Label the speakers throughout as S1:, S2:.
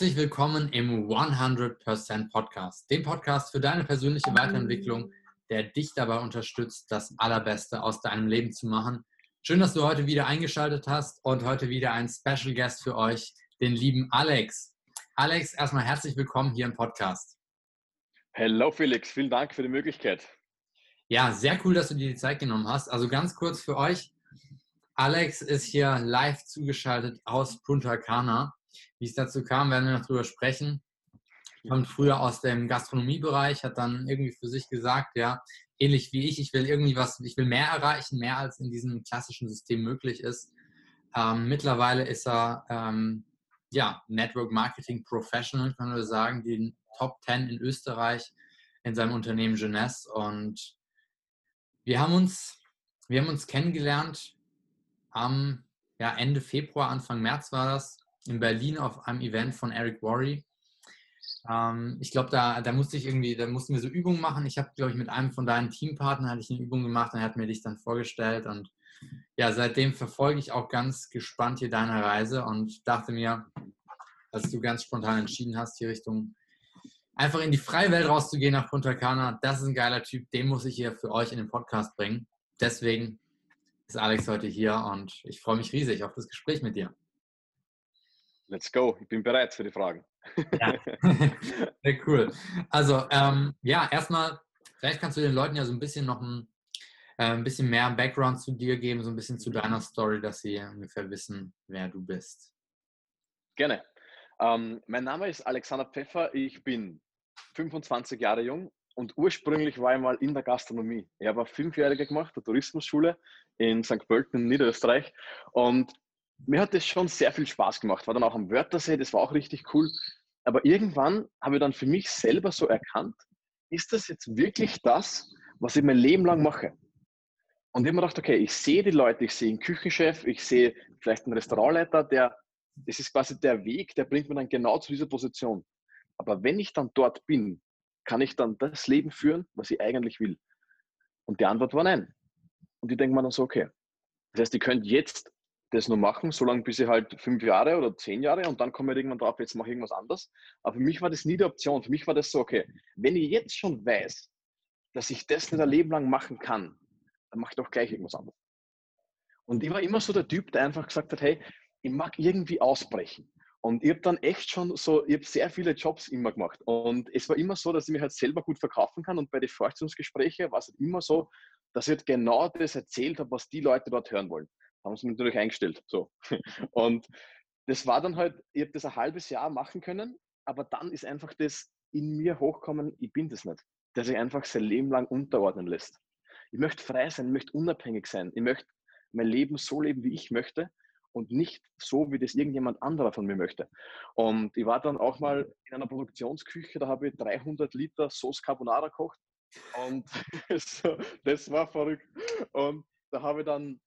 S1: Herzlich willkommen im 100% Podcast, dem Podcast für deine persönliche Weiterentwicklung, der dich dabei unterstützt, das Allerbeste aus deinem Leben zu machen. Schön, dass du heute wieder eingeschaltet hast und heute wieder ein Special Guest für euch, den lieben Alex. Alex, erstmal herzlich willkommen hier im Podcast.
S2: Hello Felix, vielen Dank für die Möglichkeit.
S1: Ja, sehr cool, dass du dir die Zeit genommen hast. Also ganz kurz für euch. Alex ist hier live zugeschaltet aus Punta Cana. Wie es dazu kam, werden wir noch drüber sprechen. Kommt früher aus dem Gastronomiebereich, hat dann irgendwie für sich gesagt, ja, ähnlich wie ich, ich will irgendwie was, ich will mehr erreichen, mehr als in diesem klassischen System möglich ist. Ähm, mittlerweile ist er ähm, ja, Network Marketing Professional, können wir sagen, die Top 10 in Österreich in seinem Unternehmen Jeunesse. Und wir haben uns, wir haben uns kennengelernt am ja, Ende Februar, Anfang März war das, in Berlin auf einem Event von Eric Worry. Ähm, ich glaube, da, da musste ich irgendwie, da mussten wir so Übungen machen. Ich habe, glaube ich, mit einem von deinen Teampartnern hatte ich eine Übung gemacht und er hat mir dich dann vorgestellt. Und ja, seitdem verfolge ich auch ganz gespannt hier deine Reise und dachte mir, als du ganz spontan entschieden hast, die Richtung einfach in die freie Welt rauszugehen nach Punta Cana, das ist ein geiler Typ, den muss ich hier für euch in den Podcast bringen. Deswegen ist Alex heute hier und ich freue mich riesig auf das Gespräch mit dir.
S2: Let's go, ich bin bereit für die Fragen.
S1: Ja, sehr cool. Also, ähm, ja, erstmal, vielleicht kannst du den Leuten ja so ein bisschen noch ein, äh, ein bisschen mehr Background zu dir geben, so ein bisschen zu deiner Story, dass sie ungefähr wissen, wer du bist.
S2: Gerne. Ähm, mein Name ist Alexander Pfeffer, ich bin 25 Jahre jung und ursprünglich war ich mal in der Gastronomie. Ich habe eine Fünfjährige gemacht, der Tourismusschule in St. Pölten in Niederösterreich und mir hat das schon sehr viel Spaß gemacht. War dann auch am Wörthersee, das war auch richtig cool. Aber irgendwann habe ich dann für mich selber so erkannt, ist das jetzt wirklich das, was ich mein Leben lang mache? Und ich habe mir gedacht, okay, ich sehe die Leute, ich sehe einen Küchenchef, ich sehe vielleicht einen Restaurantleiter, der, das ist quasi der Weg, der bringt mir dann genau zu dieser Position. Aber wenn ich dann dort bin, kann ich dann das Leben führen, was ich eigentlich will? Und die Antwort war nein. Und ich denke mir dann so, okay. Das heißt, ihr könnt jetzt das nur machen, solange bis ich halt fünf Jahre oder zehn Jahre und dann komme ich irgendwann drauf, jetzt mache ich irgendwas anderes. Aber für mich war das nie die Option. Für mich war das so, okay, wenn ich jetzt schon weiß, dass ich das nicht ein Leben lang machen kann, dann mache ich doch gleich irgendwas anderes. Und ich war immer so der Typ, der einfach gesagt hat, hey, ich mag irgendwie ausbrechen. Und ich habe dann echt schon so, ich habe sehr viele Jobs immer gemacht. Und es war immer so, dass ich mich halt selber gut verkaufen kann. Und bei den Vorstellungsgesprächen war es halt immer so, dass ich halt genau das erzählt habe, was die Leute dort hören wollen haben sie natürlich eingestellt. So. Und das war dann halt, ich habe das ein halbes Jahr machen können, aber dann ist einfach das in mir hochkommen, ich bin das nicht. Dass ich einfach sein Leben lang unterordnen lässt. Ich möchte frei sein, ich möchte unabhängig sein, ich möchte mein Leben so leben, wie ich möchte und nicht so, wie das irgendjemand anderer von mir möchte. Und ich war dann auch mal in einer Produktionsküche, da habe ich 300 Liter Sauce Carbonara gekocht und das war verrückt. Und da habe ich dann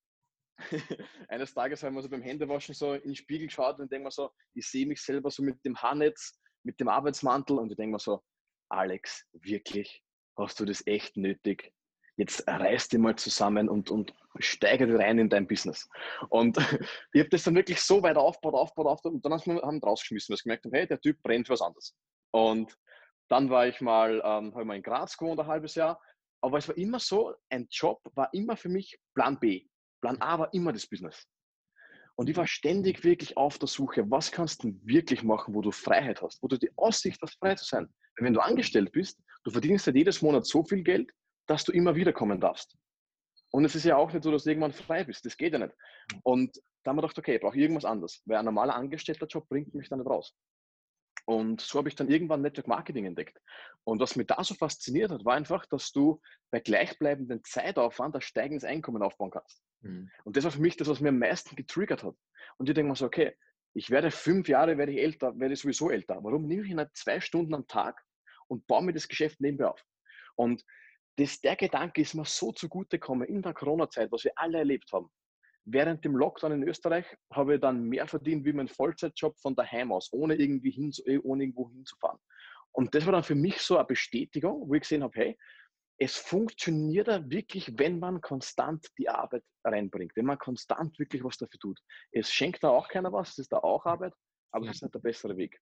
S2: eines Tages haben wir so beim Händewaschen so in den Spiegel geschaut und denke mir so, ich sehe mich selber so mit dem Haarnetz, mit dem Arbeitsmantel und ich denke mir so, Alex, wirklich, hast du das echt nötig? Jetzt reiß dich mal zusammen und, und steigere rein in dein Business. Und ich habe das dann wirklich so weit aufgebaut, aufgebaut, aufgebaut und dann haben wir rausgeschmissen, weil ich gemerkt habe, hey, der Typ brennt für was anderes. Und dann war ich mal, ähm, habe mal in Graz gewohnt, ein halbes Jahr. Aber es war immer so, ein Job war immer für mich Plan B. Plan A war immer das Business. Und ich war ständig wirklich auf der Suche, was kannst du wirklich machen, wo du Freiheit hast, wo du die Aussicht hast, frei zu sein. Weil wenn du angestellt bist, du verdienst halt jedes Monat so viel Geld, dass du immer wieder kommen darfst. Und es ist ja auch nicht so, dass du irgendwann frei bist. Das geht ja nicht. Und da haben wir gedacht, okay, ich brauche irgendwas anderes, weil ein normaler Angestellter-Job bringt mich dann nicht raus. Und so habe ich dann irgendwann Network Marketing entdeckt. Und was mich da so fasziniert hat, war einfach, dass du bei gleichbleibendem Zeitaufwand ein steigendes Einkommen aufbauen kannst. Mhm. Und das war für mich das, was mir am meisten getriggert hat. Und ich denke mir so, okay, ich werde fünf Jahre, werde ich älter, werde ich sowieso älter. Warum nehme ich nicht zwei Stunden am Tag und baue mir das Geschäft nebenbei auf? Und das, der Gedanke ist mir so zugute gekommen in der Corona-Zeit, was wir alle erlebt haben. Während dem Lockdown in Österreich habe ich dann mehr verdient wie mein Vollzeitjob von daheim aus, ohne irgendwie hin, eh, ohne irgendwo hinzufahren. Und das war dann für mich so eine Bestätigung, wo ich gesehen habe, hey, es funktioniert da wirklich, wenn man konstant die Arbeit reinbringt, wenn man konstant wirklich was dafür tut. Es schenkt da auch keiner was, es ist da auch Arbeit, aber es ist nicht der bessere Weg.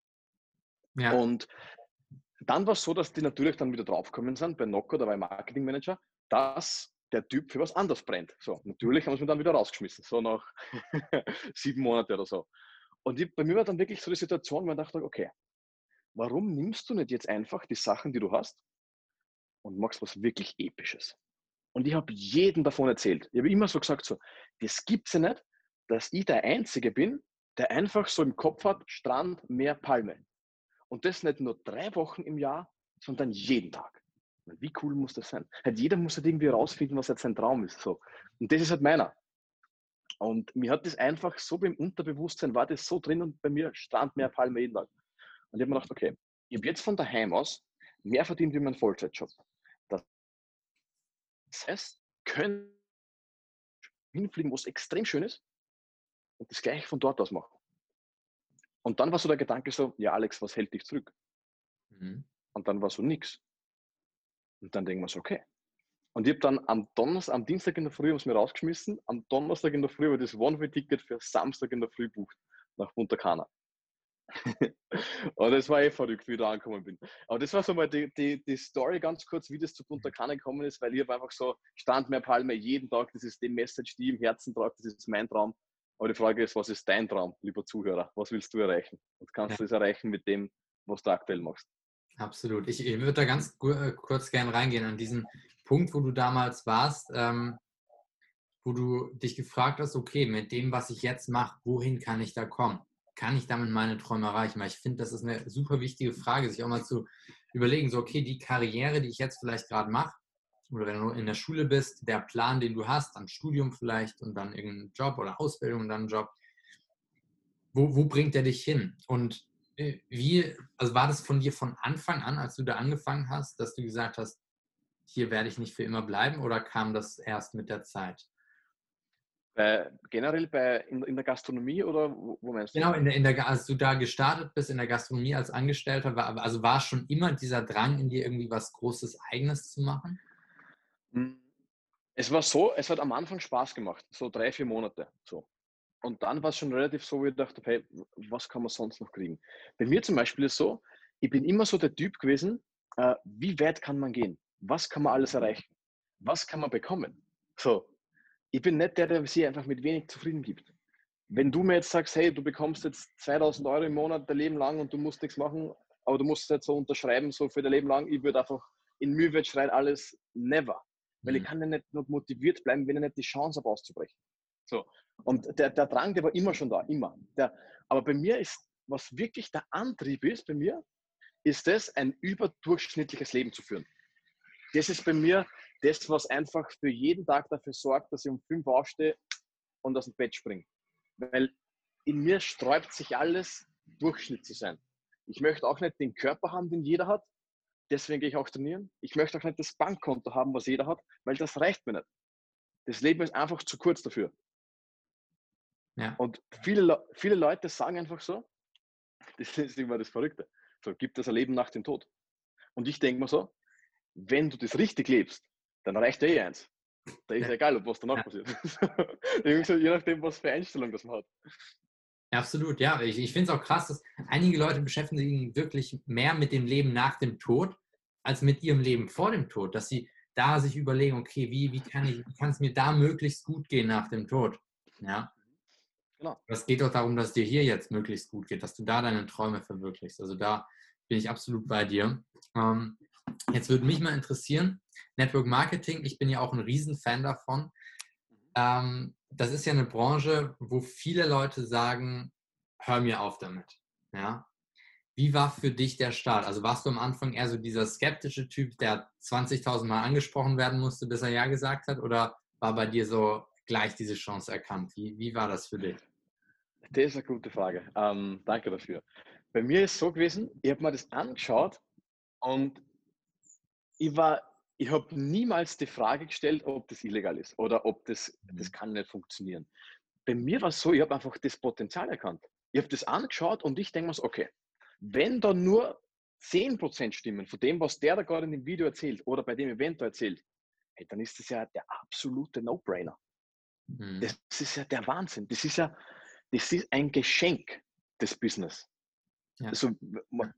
S2: Ja. Und dann war es so, dass die natürlich dann wieder draufgekommen sind, bei Noco, da war ich Marketingmanager, dass der Typ für was anderes brennt. So, natürlich haben sie mich dann wieder rausgeschmissen, so nach sieben Monaten oder so. Und ich, bei mir war dann wirklich so die Situation, wo ich dachte, okay, warum nimmst du nicht jetzt einfach die Sachen, die du hast und machst was wirklich Episches? Und ich habe jedem davon erzählt. Ich habe immer so gesagt, so, das gibt es ja nicht, dass ich der Einzige bin, der einfach so im Kopf hat, Strand, Meer, Palme. Und das nicht nur drei Wochen im Jahr, sondern jeden Tag. Wie cool muss das sein? Halt jeder muss halt irgendwie herausfinden, was jetzt sein Traum ist. So. Und das ist halt meiner. Und mir hat das einfach so beim Unterbewusstsein war das so drin und bei mir Strand, Meer, Palme jeden Tag. Und ich habe mir gedacht, okay, ich habe jetzt von daheim aus mehr verdient wie mein Vollzeitjob. Das heißt, können hinfliegen, wo es extrem schön ist und das gleiche von dort aus machen. Und dann war so der Gedanke so, ja Alex, was hält dich zurück? Mhm. Und dann war so nichts. Und dann denken wir so, okay. Und ich habe dann am Donnerstag, am Dienstag in der Früh haben sie mir rausgeschmissen, am Donnerstag in der Früh habe ich das One-Way-Ticket für Samstag in der Früh bucht nach Punta Cana. Und das war eh verrückt, wie ich da angekommen bin. Aber das war so mal die, die, die Story ganz kurz, wie das zu Punta Cana gekommen ist, weil ich habe einfach so, stand mehr Palme jeden Tag, das ist die Message, die ich im Herzen trage, das ist mein Traum. Aber die Frage ist, was ist dein Traum, lieber Zuhörer? Was willst du erreichen? Und kannst ja. du es erreichen mit dem, was du aktuell machst?
S1: Absolut. Ich, ich würde da ganz äh, kurz gerne reingehen an diesen Punkt, wo du damals warst, ähm, wo du dich gefragt hast, okay, mit dem, was ich jetzt mache, wohin kann ich da kommen? Kann ich damit meine Träume erreichen? Weil ich finde, das ist eine super wichtige Frage, sich auch mal zu überlegen, so, okay, die Karriere, die ich jetzt vielleicht gerade mache, oder wenn du in der Schule bist, der Plan, den du hast, dann Studium vielleicht und dann irgendein Job oder Ausbildung und dann Job, wo, wo bringt der dich hin? Und äh, wie, also war das von dir von Anfang an, als du da angefangen hast, dass du gesagt hast, hier werde ich nicht für immer bleiben oder kam das erst mit der Zeit?
S2: Bei, generell bei, in, in, der Gastronomie oder wo, wo meinst
S1: du? Genau, in der, in der, als du da gestartet bist in der Gastronomie als Angestellter, war, also war schon immer dieser Drang in dir irgendwie was Großes Eigenes zu machen?
S2: Hm. Es war so, es hat am Anfang Spaß gemacht, so drei, vier Monate. So. Und dann war es schon relativ so, wie ich dachte, hey, was kann man sonst noch kriegen? Bei mir zum Beispiel ist so, ich bin immer so der Typ gewesen, äh, wie weit kann man gehen? Was kann man alles erreichen? Was kann man bekommen? So, ich bin nicht der, der sich einfach mit wenig zufrieden gibt. Wenn du mir jetzt sagst, hey, du bekommst jetzt 2000 Euro im Monat dein Leben lang und du musst nichts machen, aber du musst jetzt so unterschreiben, so für dein Leben lang, ich würde einfach in Mühe schreien, alles never. Weil mhm. ich kann ja nicht noch motiviert bleiben, wenn ich nicht die Chance habe, auszubrechen. So. Und der, der Drang, der war immer schon da, immer. Der, aber bei mir ist, was wirklich der Antrieb ist, bei mir, ist es, ein überdurchschnittliches Leben zu führen. Das ist bei mir das, was einfach für jeden Tag dafür sorgt, dass ich um fünf aufstehe und aus dem Bett springe. Weil in mir sträubt sich alles, Durchschnitt zu sein. Ich möchte auch nicht den Körper haben, den jeder hat. Deswegen gehe ich auch trainieren. Ich möchte auch nicht das Bankkonto haben, was jeder hat, weil das reicht mir nicht. Das Leben ist einfach zu kurz dafür. Ja. Und viele, viele Leute sagen einfach so, das ist immer das Verrückte, so gibt es ein Leben nach dem Tod. Und ich denke mir so, wenn du das richtig lebst, dann reicht eh eins. Da ist ja. egal, ob was danach ja. passiert. je nachdem, was für Einstellung das man hat.
S1: absolut, ja. Ich, ich finde es auch krass, dass einige Leute beschäftigen sich wirklich mehr mit dem Leben nach dem Tod als mit ihrem Leben vor dem Tod. Dass sie da sich überlegen, okay, wie, wie kann ich, kann es mir da möglichst gut gehen nach dem Tod? Ja. Genau. Es geht doch darum, dass es dir hier jetzt möglichst gut geht, dass du da deine Träume verwirklichst. Also da bin ich absolut bei dir. Ähm, jetzt würde mich mal interessieren, Network Marketing, ich bin ja auch ein Riesenfan davon. Ähm, das ist ja eine Branche, wo viele Leute sagen, hör mir auf damit. Ja? Wie war für dich der Start? Also warst du am Anfang eher so dieser skeptische Typ, der 20.000 Mal angesprochen werden musste, bis er Ja gesagt hat? Oder war bei dir so gleich diese Chance erkannt? Wie, wie war das für dich?
S2: Das ist eine gute Frage. Ähm, danke dafür. Bei mir ist es so gewesen, ich habe mir das angeschaut und ich war, ich habe niemals die Frage gestellt, ob das illegal ist oder ob das, mhm. das kann nicht funktionieren. Bei mir war es so, ich habe einfach das Potenzial erkannt. Ich habe das angeschaut und ich denke mir so, okay, wenn da nur 10% stimmen von dem, was der da gerade in dem Video erzählt oder bei dem Event da erzählt, hey, dann ist das ja der absolute No-Brainer. Mhm. Das ist ja der Wahnsinn. Das ist ja, das ist ein Geschenk des Business. Ja. Also,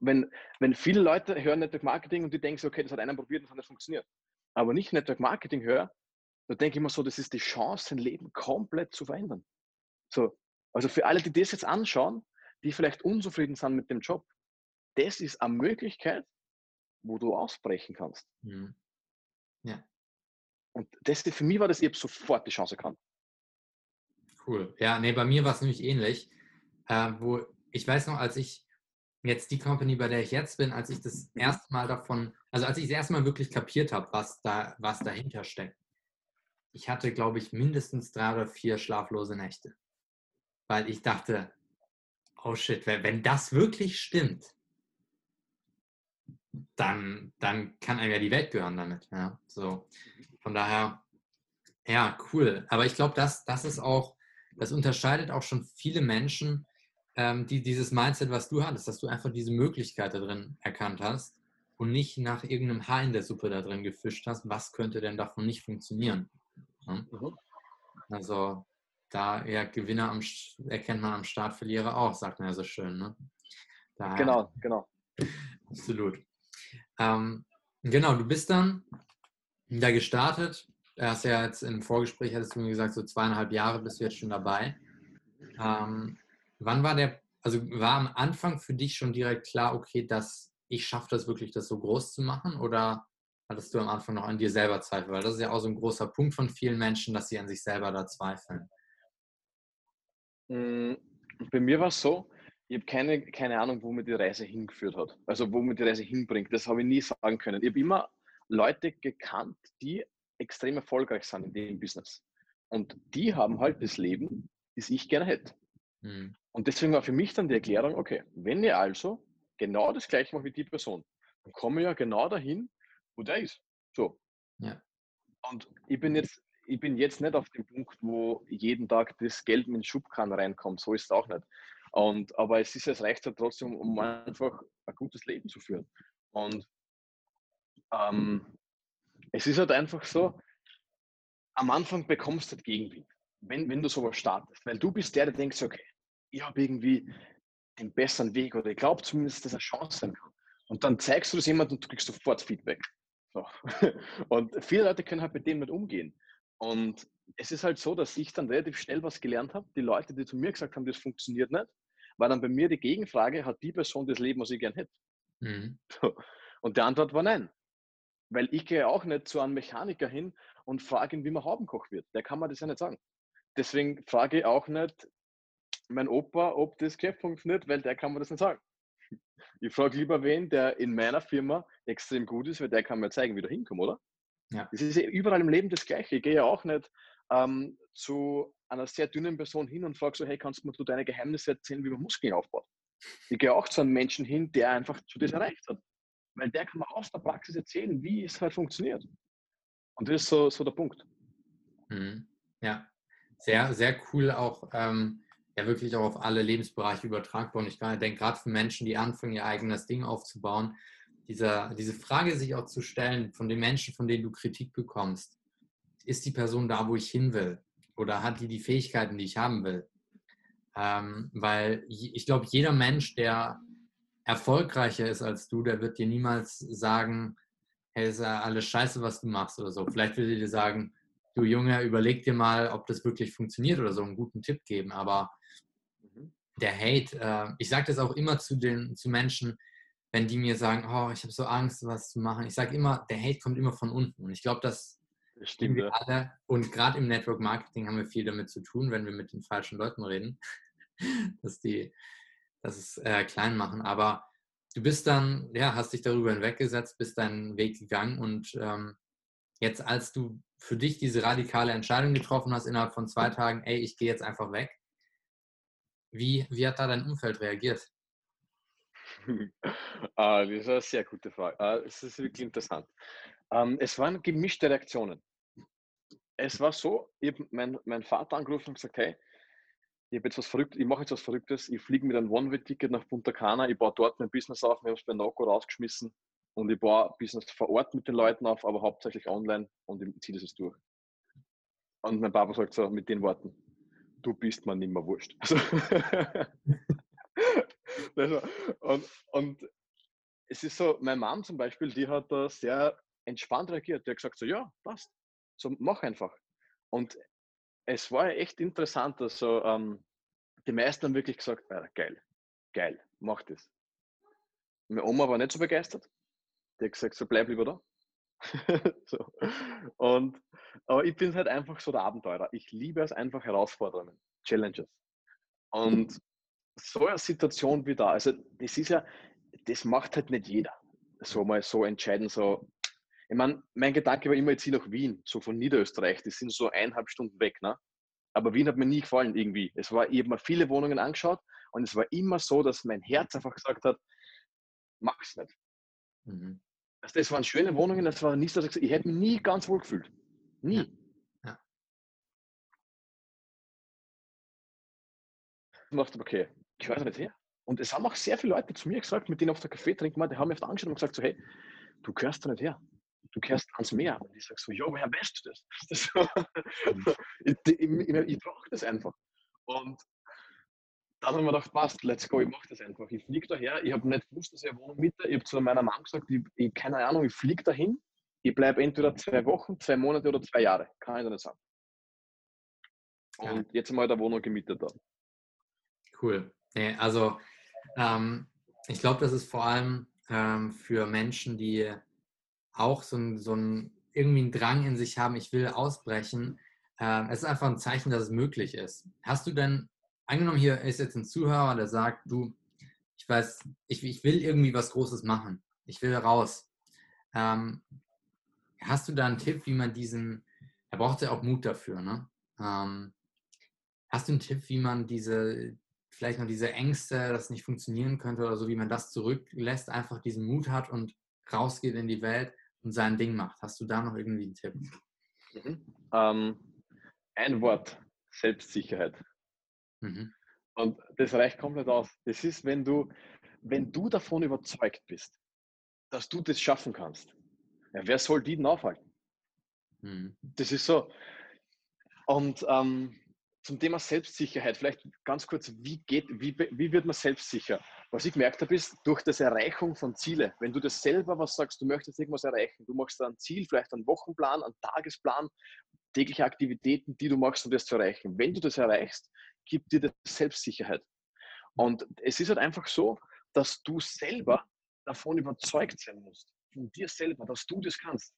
S2: wenn, wenn viele Leute hören Network Marketing und die denken so, okay, das hat einer probiert und das hat nicht funktioniert. Aber nicht Network Marketing höre, da denke ich mir so, das ist die Chance, sein Leben komplett zu verändern. So, also für alle, die das jetzt anschauen, die vielleicht unzufrieden sind mit dem Job, das ist eine Möglichkeit, wo du ausbrechen kannst. Mhm. Ja. Und das, für mich war das, ich habe sofort die Chance gehabt.
S1: Cool. Ja, nee, bei mir war es nämlich ähnlich. Äh, wo ich weiß noch, als ich jetzt die Company, bei der ich jetzt bin, als ich das erste Mal davon, also als ich das erste Mal wirklich kapiert habe, was da, was dahinter steckt. Ich hatte, glaube ich, mindestens drei oder vier schlaflose Nächte. Weil ich dachte, oh shit, wenn das wirklich stimmt, dann, dann kann einem ja die Welt gehören damit. Ja, so. Von daher, ja, cool. Aber ich glaube, das, das ist auch, das unterscheidet auch schon viele Menschen, ähm, die dieses Mindset, was du hattest, dass du einfach diese Möglichkeit da drin erkannt hast und nicht nach irgendeinem Haar in der Suppe da drin gefischt hast, was könnte denn davon nicht funktionieren. Ja? Mhm. Also da ja Gewinner am, erkennt man am Start, Verlierer auch, sagt man ja so schön. Ne?
S2: Daher, genau, genau.
S1: Absolut. Ähm, genau, du bist dann da gestartet. Du hast ja jetzt im Vorgespräch, hattest du mir gesagt, so zweieinhalb Jahre bist du jetzt schon dabei. Ähm, wann war der, also war am Anfang für dich schon direkt klar, okay, dass ich schaffe das wirklich, das so groß zu machen? Oder hattest du am Anfang noch an dir selber Zweifel? Weil das ist ja auch so ein großer Punkt von vielen Menschen, dass sie an sich selber da zweifeln.
S2: Hm, bei mir war es so, ich habe keine, keine Ahnung, wo mir die Reise hingeführt hat. Also wo mir die Reise hinbringt. Das habe ich nie sagen können. Ich habe immer Leute gekannt, die extrem erfolgreich sind in dem Business. Und die haben halt das Leben, das ich gerne hätte. Mhm. Und deswegen war für mich dann die Erklärung, okay, wenn ich also genau das gleiche mache wie die Person, dann komme ich ja genau dahin, wo der ist. So. Ja. Und ich bin jetzt, ich bin jetzt nicht auf dem Punkt, wo jeden Tag das Geld in den Schubkran reinkommt. So ist es auch nicht. Und, aber es ist, es reicht halt trotzdem, um einfach ein gutes Leben zu führen. Und ähm, es ist halt einfach so, am Anfang bekommst du halt Gegenwind, wenn, wenn du sowas startest. Weil du bist der, der denkt, okay, ich habe irgendwie den besseren Weg oder ich glaube zumindest, dass er Chance sein kann. Und dann zeigst du das jemandem und du kriegst sofort Feedback. So. Und viele Leute können halt mit dem nicht umgehen. Und es ist halt so, dass ich dann relativ schnell was gelernt habe. Die Leute, die zu mir gesagt haben, das funktioniert nicht, war dann bei mir die Gegenfrage, hat die Person das Leben, was ich gern hätte? Mhm. Und die Antwort war nein. Weil ich gehe auch nicht zu einem Mechaniker hin und frage ihn, wie man Haubenkoch wird. Der kann mir das ja nicht sagen. Deswegen frage ich auch nicht mein Opa, ob das Geschäft funktioniert, weil der kann mir das nicht sagen. Ich frage lieber wen, der in meiner Firma extrem gut ist, weil der kann mir zeigen, wie du hinkommst, oder? Ja. Das ist ja überall im Leben das Gleiche. Ich gehe ja auch nicht ähm, zu einer sehr dünnen Person hin und frage so, hey, kannst du mir deine Geheimnisse erzählen, wie man Muskeln aufbaut? Ich gehe auch zu einem Menschen hin, der einfach zu das erreicht hat. Weil der kann mir aus der Praxis erzählen, wie es halt funktioniert. Und das ist so, so der Punkt.
S1: Mhm. Ja, sehr, sehr cool auch, ähm, ja wirklich auch auf alle Lebensbereiche übertragbar. Und ich denke, gerade für Menschen, die anfangen, ihr eigenes Ding aufzubauen, dieser, diese Frage sich auch zu stellen von den Menschen, von denen du Kritik bekommst, ist die Person da, wo ich hin will? Oder hat die die Fähigkeiten, die ich haben will? Ähm, weil ich glaube, jeder Mensch, der erfolgreicher ist als du, der wird dir niemals sagen, hey, ist ja alles scheiße, was du machst oder so. Vielleicht würde dir sagen, du Junge, überleg dir mal, ob das wirklich funktioniert oder so, einen guten Tipp geben. Aber. Der Hate, äh, ich sage das auch immer zu den zu Menschen, wenn die mir sagen, oh, ich habe so Angst, was zu machen. Ich sage immer, der Hate kommt immer von unten. Und ich glaube, dass das stimmt, wir alle, und gerade im Network Marketing haben wir viel damit zu tun, wenn wir mit den falschen Leuten reden, dass die das es äh, klein machen. Aber du bist dann, ja, hast dich darüber hinweggesetzt, bist deinen Weg gegangen und ähm, jetzt, als du für dich diese radikale Entscheidung getroffen hast, innerhalb von zwei Tagen, ey, ich gehe jetzt einfach weg, wie, wie hat da dein Umfeld reagiert?
S2: ah, das ist eine sehr gute Frage. Ah, es ist wirklich interessant. Ähm, es waren gemischte Reaktionen. Es war so, ich habe mein, mein Vater angerufen und gesagt, hey, ich jetzt was Verrücktes, ich mache jetzt was Verrücktes, ich fliege mit einem One-Way-Ticket nach Punta Cana, ich baue dort mein Business auf, wir haben es bei Noco rausgeschmissen und ich baue Business vor Ort mit den Leuten auf, aber hauptsächlich online und ich ziehe das durch. Und mein Papa sagt so mit den Worten, du bist mir nicht mehr wurscht. Also und, und es ist so, meine Mom zum Beispiel, die hat da sehr entspannt reagiert. Die hat gesagt, so ja, passt. So, mach einfach. Und es war echt interessant, also ähm, die meisten haben wirklich gesagt, ja, geil, geil, mach das. Meine Oma war nicht so begeistert. Die hat gesagt, so bleib lieber da. so. Und, aber ich bin halt einfach so der Abenteurer. Ich liebe es einfach Herausforderungen, Challenges. Und so eine Situation wie da, also das ist ja, das macht halt nicht jeder. So mal so entscheiden, so. Ich meine, mein Gedanke war immer, jetzt hier nach Wien, so von Niederösterreich, das sind so eineinhalb Stunden weg, ne? Aber Wien hat mir nie gefallen irgendwie. Es war, ich habe mir viele Wohnungen angeschaut und es war immer so, dass mein Herz einfach gesagt hat, mach's nicht. Mhm. Also das waren schöne Wohnungen, das war nichts, dass ich gesagt ich hätte mich nie ganz wohl gefühlt. Nie. Ja. ja. Ich dachte, okay, ich weiß nicht her. Und es haben auch sehr viele Leute zu mir gesagt, mit denen auf der Kaffee trinken, die haben mich oft angeschaut und gesagt so, hey, du gehörst da nicht her. Du gehörst ans Meer. Und ich sage so, ja, woher weißt du das? das so? ich, ich, ich, ich brauche das einfach. Und dann haben wir gedacht, passt, let's go, ich mache das einfach. Ich fliege daher, ich habe nicht gewusst, dass ich eine Wohnung miete. Ich habe zu meiner Mom gesagt, ich, ich keine Ahnung, ich fliege dahin, ich bleibe entweder zwei Wochen, zwei Monate oder zwei Jahre. Kann ich da nicht sagen. Und jetzt haben wir halt eine Wohnung gemietet da.
S1: Cool. Nee, also ähm, ich glaube, das ist vor allem ähm, für Menschen, die auch so ein, so ein irgendwie einen Drang in sich haben, ich will ausbrechen. Äh, es ist einfach ein Zeichen, dass es möglich ist. Hast du denn angenommen, hier ist jetzt ein Zuhörer, der sagt, du, ich weiß, ich, ich will irgendwie was Großes machen. Ich will raus. Ähm, hast du da einen Tipp, wie man diesen, er braucht ja auch Mut dafür, ne? Ähm, hast du einen Tipp, wie man diese, vielleicht noch diese Ängste, dass es nicht funktionieren könnte oder so, wie man das zurücklässt, einfach diesen Mut hat und rausgeht in die Welt und sein Ding macht? Hast du da noch irgendwie einen Tipp?
S2: Mhm. Ähm, ein Wort, Selbstsicherheit. Mhm. Und das reicht komplett aus. Das ist, wenn du, wenn du davon überzeugt bist, dass du das schaffen kannst. Ja, wer soll die denn aufhalten? Mhm. Das ist so. Und ähm, zum Thema Selbstsicherheit, vielleicht ganz kurz, wie, geht, wie, wie wird man selbstsicher? Was ich gemerkt habe, ist durch das Erreichung von Zielen. Wenn du das selber was sagst, du möchtest irgendwas erreichen, du machst ein Ziel, vielleicht einen Wochenplan, einen Tagesplan, tägliche Aktivitäten, die du machst, um das zu erreichen. Wenn du das erreichst, gibt dir das Selbstsicherheit. Und es ist halt einfach so, dass du selber davon überzeugt sein musst, von dir selber, dass du das kannst.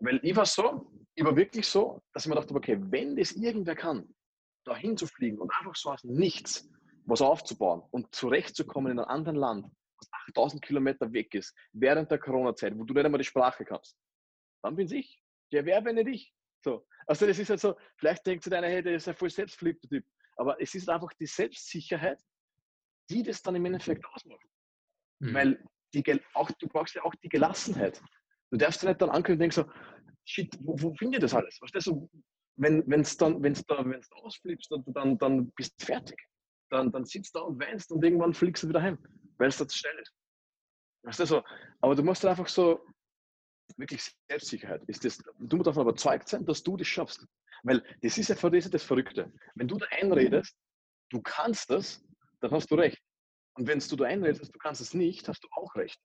S2: Weil ich war so, ich war wirklich so, dass ich mir dachte, okay, wenn das irgendwer kann, da hinzufliegen und einfach so aus nichts was aufzubauen und zurechtzukommen in einem anderen Land, was 8000 Kilometer weg ist, während der Corona-Zeit, wo du nicht einmal die Sprache kannst, dann bin ich. Der wäre, wenn nicht ich. So. Also das ist halt so, vielleicht denkt sich einer, hey, der ist ein voll selbstverliebter Typ. Aber es ist einfach die Selbstsicherheit, die das dann im Endeffekt ausmacht. Mhm. Weil die, auch, du brauchst ja auch die Gelassenheit. Du darfst ja nicht dann ankündigen und denkst so, shit, wo, wo finde ich das alles? Weißt du, so, wenn es dann, wenn's da, wenn's da ausflippst, dann, dann, dann bist du fertig. Dann, dann sitzt du da und weinst und irgendwann fliegst du wieder heim, weil es da zu schnell ist. Weißt du, so, aber du musst einfach so, wirklich Selbstsicherheit. Ist das, du musst davon überzeugt sein, dass du das schaffst. Weil das ist ja das, ist das Verrückte. Wenn du da einredest, du kannst das, dann hast du recht. Und wenn du da einredest, du kannst es nicht, hast du auch recht.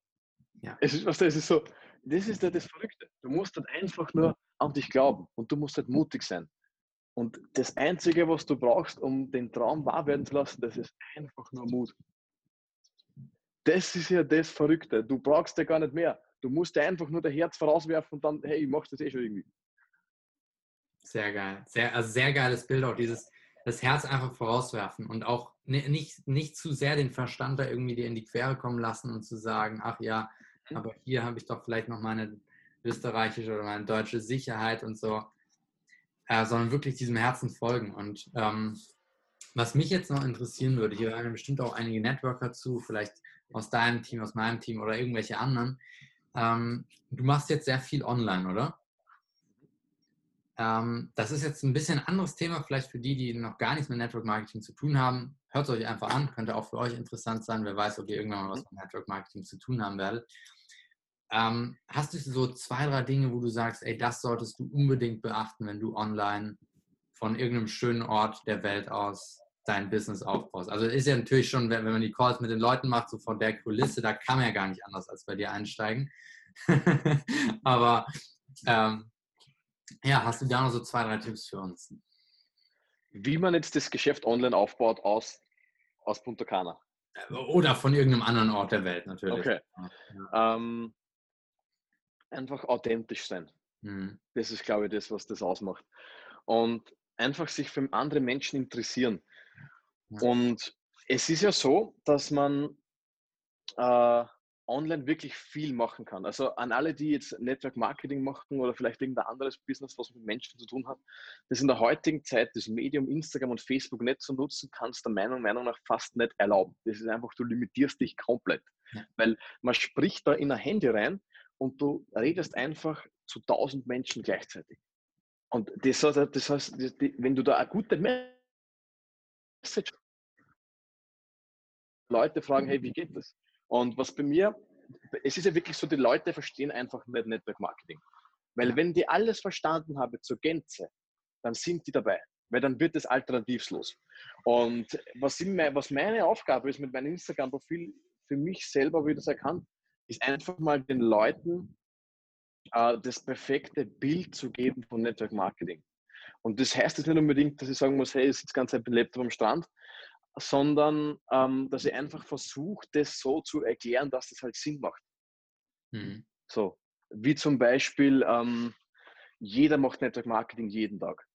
S2: Ja. Es ist, was das ist so, das ist ja das Verrückte. Du musst halt einfach nur an dich glauben und du musst halt mutig sein. Und das Einzige, was du brauchst, um den Traum wahr werden zu lassen, das ist einfach nur Mut. Das ist ja das Verrückte. Du brauchst ja gar nicht mehr. Du musst einfach nur das Herz vorauswerfen und dann, hey, ich mach das eh schon irgendwie.
S1: Sehr geil. Sehr, also sehr geiles Bild, auch dieses, das Herz einfach vorauswerfen und auch nicht, nicht zu sehr den Verstand da irgendwie dir in die Quere kommen lassen und zu sagen, ach ja, mhm. aber hier habe ich doch vielleicht noch meine österreichische oder meine deutsche Sicherheit und so, äh, sondern wirklich diesem Herzen folgen. Und ähm, was mich jetzt noch interessieren würde, hier hören bestimmt auch einige Networker zu, vielleicht aus deinem Team, aus meinem Team oder irgendwelche anderen. Ähm, du machst jetzt sehr viel online, oder? Ähm, das ist jetzt ein bisschen ein anderes Thema, vielleicht für die, die noch gar nichts mit Network Marketing zu tun haben. Hört es euch einfach an, könnte auch für euch interessant sein. Wer weiß, ob ihr irgendwann mal was mit Network Marketing zu tun haben werdet. Ähm, hast du so zwei, drei Dinge, wo du sagst, ey, das solltest du unbedingt beachten, wenn du online von irgendeinem schönen Ort der Welt aus dein Business aufbaust. Also ist ja natürlich schon, wenn, wenn man die Calls mit den Leuten macht, so von der Kulisse, da kann man ja gar nicht anders als bei dir einsteigen. Aber ähm, ja, hast du da noch so zwei, drei Tipps für uns?
S2: Wie man jetzt das Geschäft online aufbaut aus, aus Punta Cana.
S1: Oder von irgendeinem anderen Ort der Welt natürlich.
S2: Okay. Ja. Ähm, einfach authentisch sein. Mhm. Das ist, glaube ich, das, was das ausmacht. Und einfach sich für andere Menschen interessieren. Ja. Und es ist ja so, dass man äh, online wirklich viel machen kann. Also an alle, die jetzt Network Marketing machen oder vielleicht irgendein anderes Business, was mit Menschen zu tun hat, das in der heutigen Zeit das Medium Instagram und Facebook nicht zu nutzen, kannst du meiner Meinung nach fast nicht erlauben. Das ist einfach, du limitierst dich komplett. Ja. Weil man spricht da in ein Handy rein und du redest einfach zu tausend Menschen gleichzeitig. Und das, das heißt, wenn du da eine gute Message Leute fragen, hey, wie geht das? Und was bei mir, es ist ja wirklich so, die Leute verstehen einfach nicht Network Marketing. Weil wenn die alles verstanden haben zur Gänze, dann sind die dabei. Weil dann wird es alternativlos. Und was, meine, was meine Aufgabe ist mit meinem Instagram-Profil für mich selber, wie ich das erkannt, ist einfach mal den Leuten äh, das perfekte Bild zu geben von Network Marketing. Und das heißt jetzt nicht unbedingt, dass ich sagen muss, hey, ich sitze ganz Zeit mit Laptop am Strand, sondern ähm, dass ich einfach versuche, das so zu erklären, dass das halt Sinn macht. Mhm. So, wie zum Beispiel, ähm, jeder macht Network Marketing jeden Tag.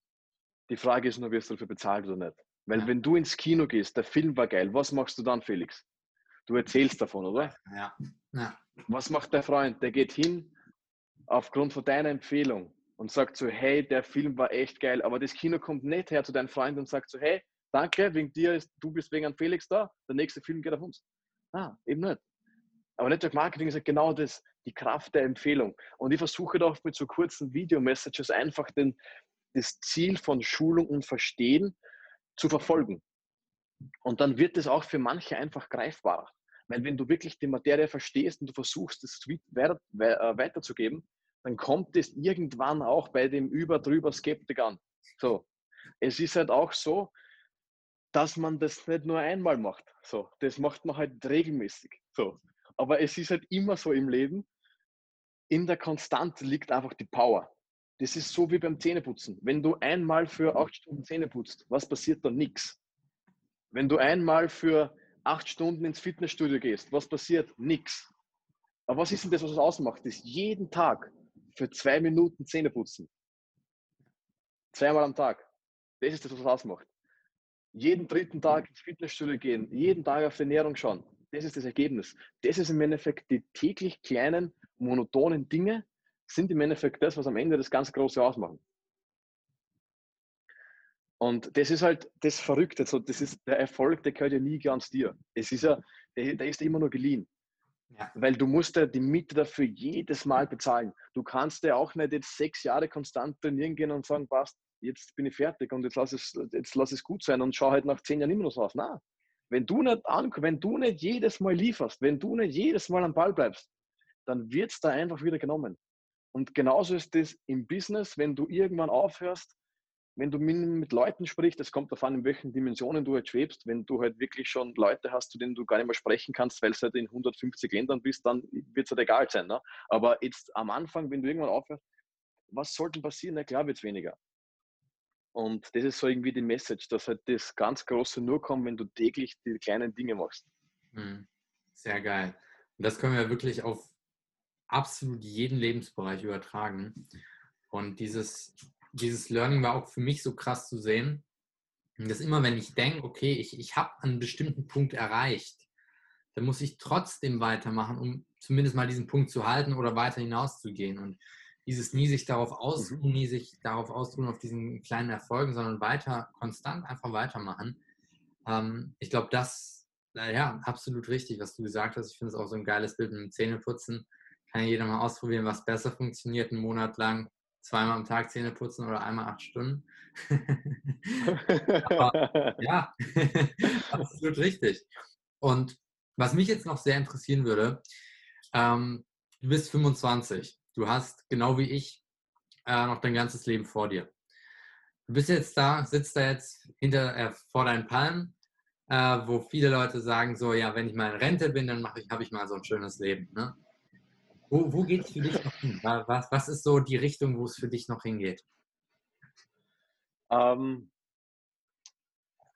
S2: Die Frage ist nur, wirst du dafür bezahlt oder nicht? Weil ja. wenn du ins Kino gehst, der Film war geil, was machst du dann, Felix? Du erzählst davon, oder?
S1: Ja. ja.
S2: Was macht der Freund? Der geht hin aufgrund von deiner Empfehlung und sagt so, hey, der Film war echt geil, aber das Kino kommt nicht her zu deinem Freund und sagt so, hey, danke, wegen dir ist, du bist wegen an Felix da, der nächste Film geht auf uns. Ah, eben nicht. Aber Network Marketing ist halt genau das, die Kraft der Empfehlung. Und ich versuche doch mit so kurzen Video-Messages einfach den, das Ziel von Schulung und Verstehen zu verfolgen. Und dann wird es auch für manche einfach greifbarer. Weil wenn du wirklich die Materie verstehst und du versuchst, es äh, weiterzugeben, dann kommt es irgendwann auch bei dem über drüber Skeptik an. So, es ist halt auch so, dass man das nicht nur einmal macht. So, das macht man halt regelmäßig. So. Aber es ist halt immer so im Leben, in der Konstanz liegt einfach die Power. Das ist so wie beim Zähneputzen. Wenn du einmal für acht Stunden Zähne putzt, was passiert dann? Nix. Wenn du einmal für acht Stunden ins Fitnessstudio gehst, was passiert? Nix. Aber was ist denn das, was es ausmacht? Das ist jeden Tag für zwei Minuten Zähne putzen. Zweimal am Tag. Das ist das, was es ausmacht jeden dritten Tag ins Fitnessstudio gehen, jeden Tag auf die Ernährung schauen. Das ist das Ergebnis. Das ist im Endeffekt die täglich kleinen, monotonen Dinge, sind im Endeffekt das, was am Ende das ganz Große ausmachen. Und das ist halt das Verrückte. Also das ist der Erfolg, der gehört ja nie ganz dir. Es ist ja, der, der ist immer nur geliehen. Ja. Weil du musst ja die Miete dafür jedes Mal bezahlen. Du kannst ja auch nicht jetzt sechs Jahre konstant trainieren gehen und sagen, passt, jetzt bin ich fertig und jetzt lass es, jetzt lass es gut sein und schau halt nach zehn Jahren immer noch so aus. Nein. Wenn du nicht an, wenn du nicht jedes Mal lieferst, wenn du nicht jedes Mal am Ball bleibst, dann wird es da einfach wieder genommen. Und genauso ist das im Business, wenn du irgendwann aufhörst, wenn du mit Leuten sprichst, es kommt davon, in welchen Dimensionen du halt schwebst, wenn du halt wirklich schon Leute hast, zu denen du gar nicht mehr sprechen kannst, weil du halt in 150 Ländern bist, dann wird es halt egal sein. Ne? Aber jetzt am Anfang, wenn du irgendwann aufhörst, was sollte passieren? Na klar wird es weniger. Und das ist so irgendwie die Message, dass halt das ganz Große nur kommt, wenn du täglich die kleinen Dinge machst.
S1: Hm, sehr geil. Und das können wir wirklich auf absolut jeden Lebensbereich übertragen. Und dieses, dieses Learning war auch für mich so krass zu sehen, dass immer, wenn ich denke, okay, ich, ich habe einen bestimmten Punkt erreicht, dann muss ich trotzdem weitermachen, um zumindest mal diesen Punkt zu halten oder weiter hinauszugehen. Und dieses nie sich darauf ausruhen, mhm. nie sich darauf ausruhen auf diesen kleinen Erfolgen, sondern weiter, konstant einfach weitermachen. Ähm, ich glaube, das, ja, absolut richtig, was du gesagt hast. Ich finde es auch so ein geiles Bild mit dem Zähneputzen. Kann ja jeder mal ausprobieren, was besser funktioniert, einen Monat lang zweimal am Tag Zähne putzen oder einmal acht Stunden. Aber, ja, absolut richtig. Und was mich jetzt noch sehr interessieren würde, ähm, du bist 25. Du hast, genau wie ich, äh, noch dein ganzes Leben vor dir. du bist jetzt da, sitzt da jetzt hinter, äh, vor deinen Palmen, äh, wo viele Leute sagen, so, ja, wenn ich mal in Rente bin, dann ich, habe ich mal so ein schönes Leben. Ne? Wo, wo geht es für dich noch hin? Was, was ist so die Richtung, wo es für dich noch hingeht?
S2: Ähm,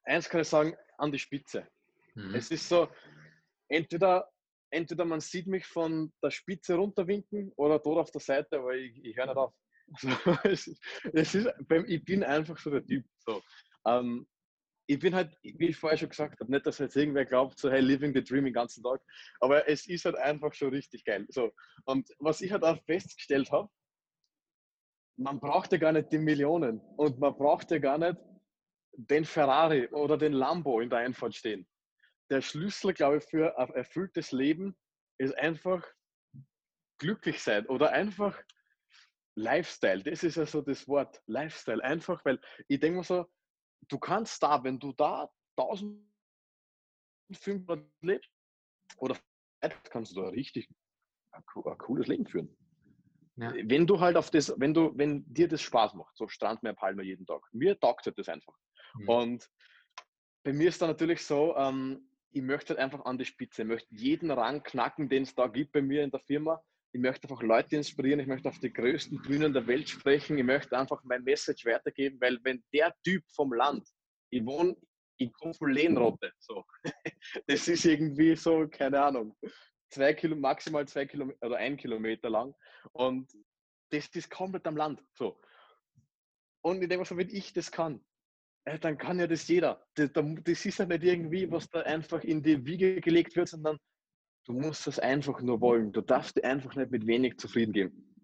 S2: eins kann ich sagen, an die Spitze. Mhm. Es ist so, entweder, entweder man sieht mich von der Spitze runterwinken oder dort auf der Seite, aber ich, ich höre nicht auf. Also, ist, ich bin einfach so der Typ. So. Ähm, ich bin halt, wie ich vorher schon gesagt habe, nicht, dass jetzt irgendwer glaubt, so hey, living the dream den ganzen Tag, aber es ist halt einfach schon richtig geil. So. Und was ich halt auch festgestellt habe, man braucht ja gar nicht die Millionen und man braucht ja gar nicht den Ferrari oder den Lambo in der Einfahrt stehen. Der Schlüssel, glaube ich, für ein erfülltes Leben ist einfach glücklich sein oder einfach Lifestyle. Das ist ja so das Wort, Lifestyle. Einfach, weil ich denke mir so, du kannst da, wenn du da 1500 lebst oder kannst du da richtig ein, ein cooles Leben führen. Ja. Wenn du halt auf das, wenn du, wenn dir das Spaß macht, so Strandmeer Palme jeden Tag. Mir taugt das einfach. Mhm. Und bei mir ist da natürlich so, ähm, ich möchte halt einfach an die Spitze, ich möchte jeden Rang knacken, den es da gibt bei mir in der Firma. Ich möchte einfach Leute inspirieren, ich möchte auf die größten Bühnen der Welt sprechen, ich möchte einfach mein Message weitergeben, weil wenn der Typ vom Land, ich wohne, ich komme von Lehnrotte, so, das ist irgendwie so, keine Ahnung, zwei Kilo, maximal zwei Kilometer oder ein Kilometer lang. Und das ist komplett am Land, so. Und ich denke so, wenn ich das kann, äh, dann kann ja das jeder. Das, das ist ja nicht irgendwie, was da einfach in die Wiege gelegt wird, sondern du musst das einfach nur wollen. Du darfst dir einfach nicht mit wenig zufrieden geben.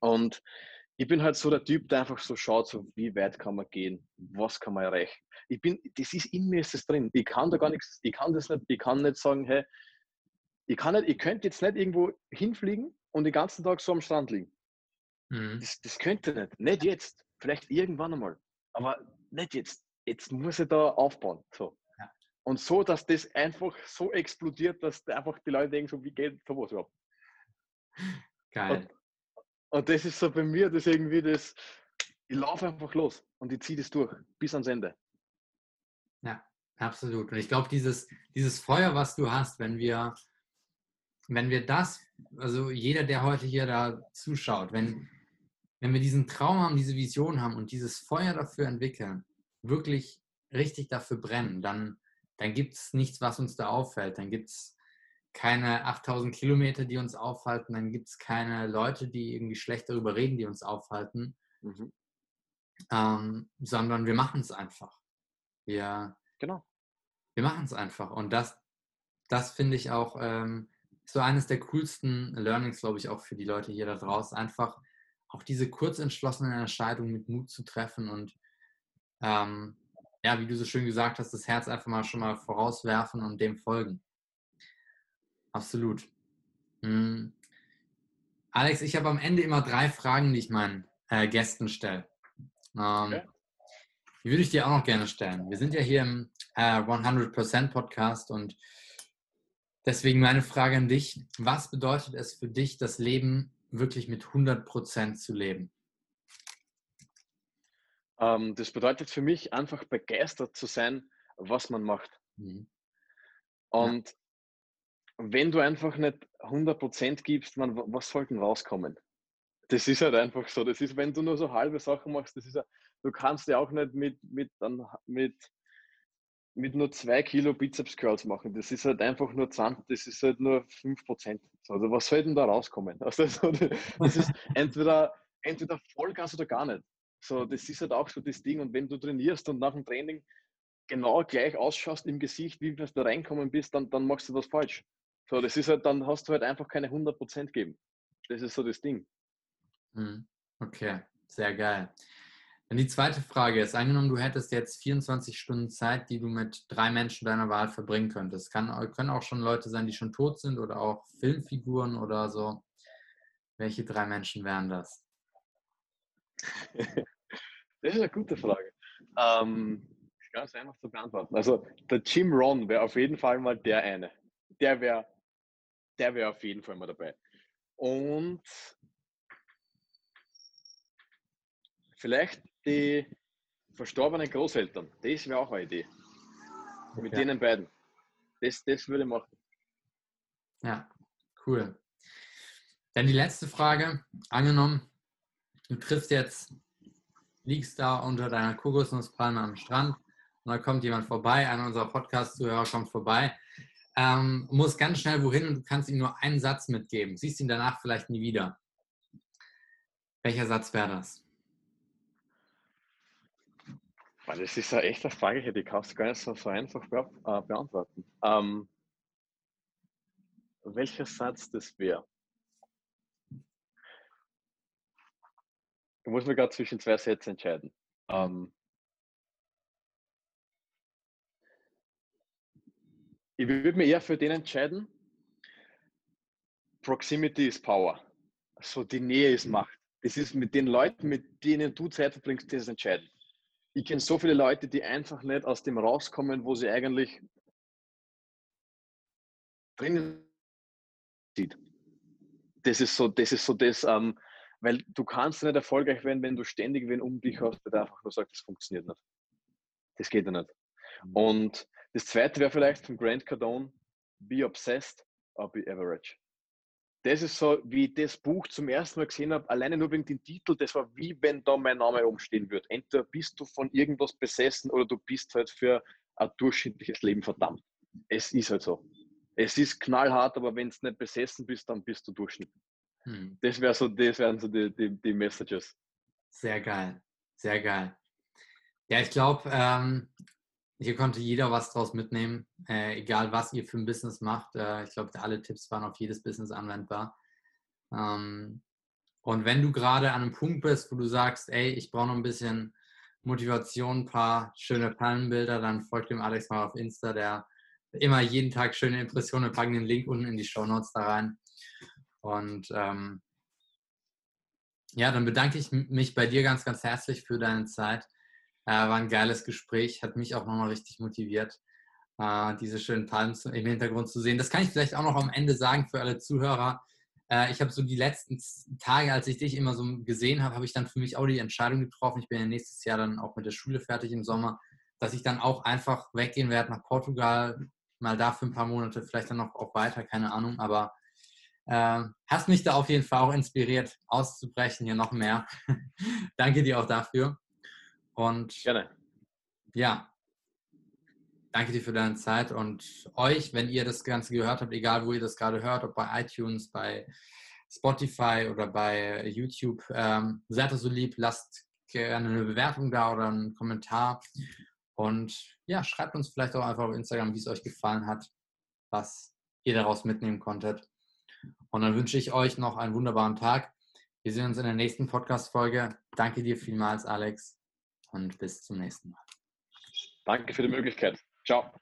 S2: Und ich bin halt so der Typ, der einfach so schaut, so wie weit kann man gehen, was kann man erreichen. Ich bin, das ist in mir ist das drin. Ich kann da gar nichts, ich kann das nicht, ich kann nicht sagen, hey, ich kann nicht, ich könnte jetzt nicht irgendwo hinfliegen und den ganzen Tag so am Strand liegen. Mhm. Das, das könnte nicht. Nicht jetzt. Vielleicht irgendwann einmal. Aber nicht jetzt, jetzt muss ich da aufbauen. So. Ja. Und so, dass das einfach so explodiert, dass einfach die Leute denken, so wie geht sowas überhaupt. Geil. Und, und, das ist so bei mir, das irgendwie das, ich laufe einfach los und ich ziehe das durch bis ans Ende.
S1: Ja, absolut. Und ich glaube, dieses, dieses Feuer, was du hast, wenn wir, wenn wir das, also jeder, der heute hier da zuschaut, wenn, wenn wir diesen Traum haben, diese Vision haben und dieses Feuer dafür entwickeln, wirklich richtig dafür brennen, dann, dann gibt es nichts, was uns da auffällt. Dann gibt es keine 8000 Kilometer, die uns aufhalten. Dann gibt es keine Leute, die irgendwie schlecht darüber reden, die uns aufhalten. Mhm. Ähm, sondern wir machen es einfach. Wir, genau. wir machen es einfach. Und das, das finde ich auch ähm, so eines der coolsten Learnings, glaube ich, auch für die Leute hier da draußen. Einfach auch diese kurzentschlossenen Entscheidungen mit Mut zu treffen und ähm, ja, wie du so schön gesagt hast, das Herz einfach mal schon mal vorauswerfen und dem folgen. Absolut. Hm. Alex, ich habe am Ende immer drei Fragen, die ich meinen äh, Gästen stelle. Ähm, okay. Die würde ich dir auch noch gerne stellen. Wir sind ja hier im äh, 100% Podcast und deswegen meine Frage an dich. Was bedeutet es für dich, das Leben wirklich mit 100% zu leben?
S2: Ähm, das bedeutet für mich einfach begeistert zu sein, was man macht. Mhm. Und ja. wenn du einfach nicht 100% gibst, man, was soll denn rauskommen? Das ist halt einfach so. Das ist, wenn du nur so halbe Sachen machst, das ist ja, du kannst ja auch nicht mit, mit, mit, mit nur zwei Kilo Bizeps Curls machen. Das ist halt einfach nur 20, das ist halt nur 5%. Also was soll denn da rauskommen? Also das ist entweder, entweder Vollgas oder gar nicht. So, das ist halt auch so das Ding. Und wenn du trainierst und nach dem Training genau gleich ausschaust im Gesicht, wie du da reinkommen bist, dann, dann machst du was falsch. So, das ist halt, dann hast du halt einfach keine 100% gegeben. Das ist so das Ding.
S1: Hm, okay, sehr geil. Dann die zweite Frage ist, angenommen, du hättest jetzt 24 Stunden Zeit, die du mit drei Menschen deiner Wahl verbringen könntest. Kann, können auch schon Leute sein, die schon tot sind oder auch Filmfiguren oder so. Welche drei Menschen wären das?
S2: Das ist eine gute Frage. Ähm, ganz einfach zu beantworten. Also der Jim Ron wäre auf jeden Fall mal der eine. Der wäre der wär auf jeden Fall mal dabei. Und vielleicht die, verstorbenen Großeltern. Das wäre auch eine Idee. Okay. Mit denen beiden. Das, das würde ich machen.
S1: Ja, cool. Dann die letzte Frage. Angenommen, du triffst jetzt, liegst da unter deiner Kokosnusspalme am Strand und da kommt jemand vorbei, einer unserer Podcast-Zuhörer kommt vorbei, ähm, muss ganz schnell wohin und du kannst ihm nur einen Satz mitgeben. Siehst ihn danach vielleicht nie wieder. Welcher Satz wäre das?
S2: Das ist eine echte Frage, die kannst du gar nicht so, so einfach be äh, beantworten. Ähm, welcher Satz das wäre? Du musst mir gerade zwischen zwei Sätzen entscheiden. Ähm, ich würde mir eher für den entscheiden. Proximity is Power. Also die Nähe ist Macht. Das ist mit den Leuten, mit denen du Zeit verbringst, das entscheidend. Ich kenne so viele Leute, die einfach nicht aus dem rauskommen, wo sie eigentlich drinnen sind. Das ist so, das ist so das, ähm, weil du kannst nicht erfolgreich werden, wenn du ständig wen um dich hast, der einfach nur sagt, das funktioniert nicht. Das geht ja nicht. Mhm. Und das zweite wäre vielleicht von Grant Cardone, Be Obsessed or Be Average. Das ist so, wie ich das Buch zum ersten Mal gesehen habe, alleine nur wegen dem Titel, das war wie wenn da mein Name umstehen würde. Entweder bist du von irgendwas besessen oder du bist halt für ein durchschnittliches Leben verdammt. Es ist halt so. Es ist knallhart, aber wenn du nicht besessen bist, dann bist du durchschnittlich. Hm. Das, wär so, das wären so die, die, die Messages.
S1: Sehr geil. Sehr geil. Ja, ich glaube, ähm, hier konnte jeder was draus mitnehmen, äh, egal was ihr für ein Business macht. Äh, ich glaube, alle Tipps waren auf jedes Business anwendbar. Ähm, und wenn du gerade an einem Punkt bist, wo du sagst, ey, ich brauche noch ein bisschen Motivation, ein paar schöne Palmenbilder, dann folgt dem Alex mal auf Insta, der immer jeden Tag schöne Impressionen. Wir packen den Link unten in die Show Notes da rein. Und ähm, ja, dann bedanke ich mich bei dir ganz, ganz herzlich für deine Zeit. Äh, war ein geiles Gespräch, hat mich auch nochmal richtig motiviert, äh, diese schönen Palmen im Hintergrund zu sehen. Das kann ich vielleicht auch noch am Ende sagen für alle Zuhörer. Äh, ich habe so die letzten Tage, als ich dich immer so gesehen habe, habe ich dann für mich auch die Entscheidung getroffen. Ich bin ja nächstes Jahr dann auch mit der Schule fertig im Sommer, dass ich dann auch einfach weggehen werde nach Portugal, mal da für ein paar Monate, vielleicht dann noch auch weiter, keine Ahnung, aber äh, hast mich da auf jeden Fall auch inspiriert, auszubrechen, hier noch mehr. Danke dir auch dafür. Und
S2: Gerne.
S1: ja, danke dir für deine Zeit und euch, wenn ihr das Ganze gehört habt, egal wo ihr das gerade hört, ob bei iTunes, bei Spotify oder bei YouTube, ähm, seid so lieb, lasst gerne eine Bewertung da oder einen Kommentar und ja, schreibt uns vielleicht auch einfach auf Instagram, wie es euch gefallen hat, was ihr daraus mitnehmen konntet. Und dann wünsche ich euch noch einen wunderbaren Tag. Wir sehen uns in der nächsten Podcast-Folge. Danke dir vielmals, Alex und bis zum nächsten Mal.
S2: Danke für die Möglichkeit. Ciao.